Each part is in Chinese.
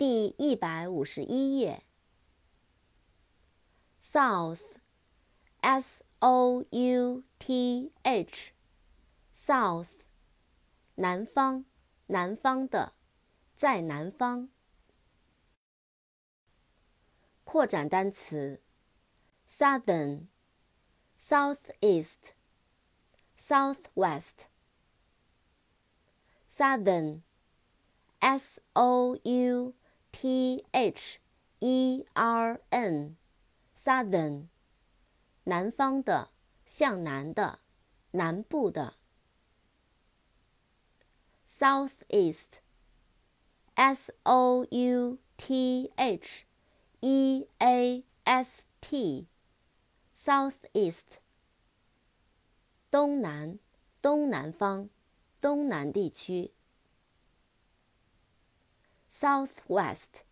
第一百五十一页。South，S O U T H，South，南方，南方的，在南方。扩展单词：southern，southeast，southwest，southern，S O U T H E R N，southern，南方的，向南的，南部的。southeast，S O U T H E A S T，southeast，东南，东南方，东南地区。Southwest,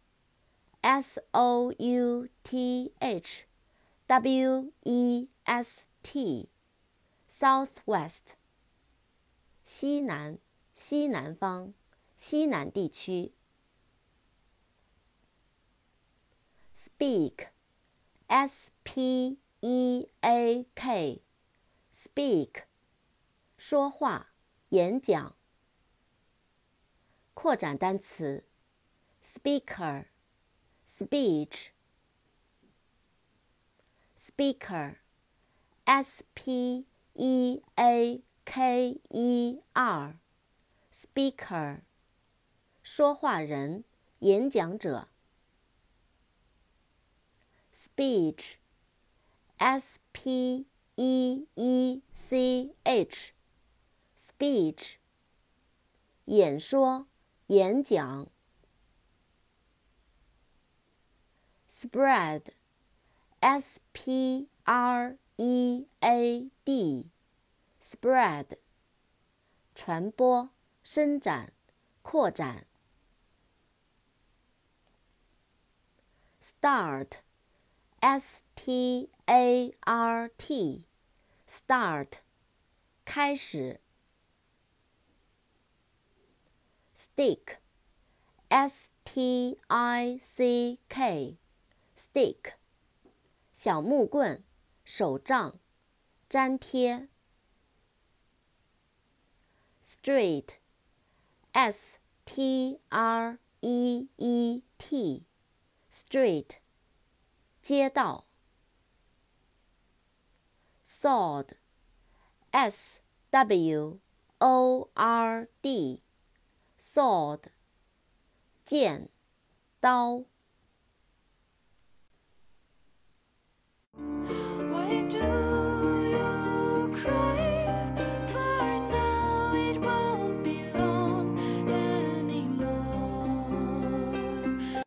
S O U T H W E S T, Southwest. 西南，西南方，西南地区。Speak, S P E A K, speak. 说话，演讲。扩展单词。Speaker, speech, speaker, s p e a k e r, speaker, 说话人，演讲者。speech, s p e e c h, speech, 演说，演讲。spread, s p r e a d, spread, 传播、伸展、扩展。start, s t a r t, start, 开始。stick, s t i c k. Stick，小木棍，手杖，粘贴。Street，S T R E E T，Street，街道。Sword，S W O R D，Sword，剑，刀。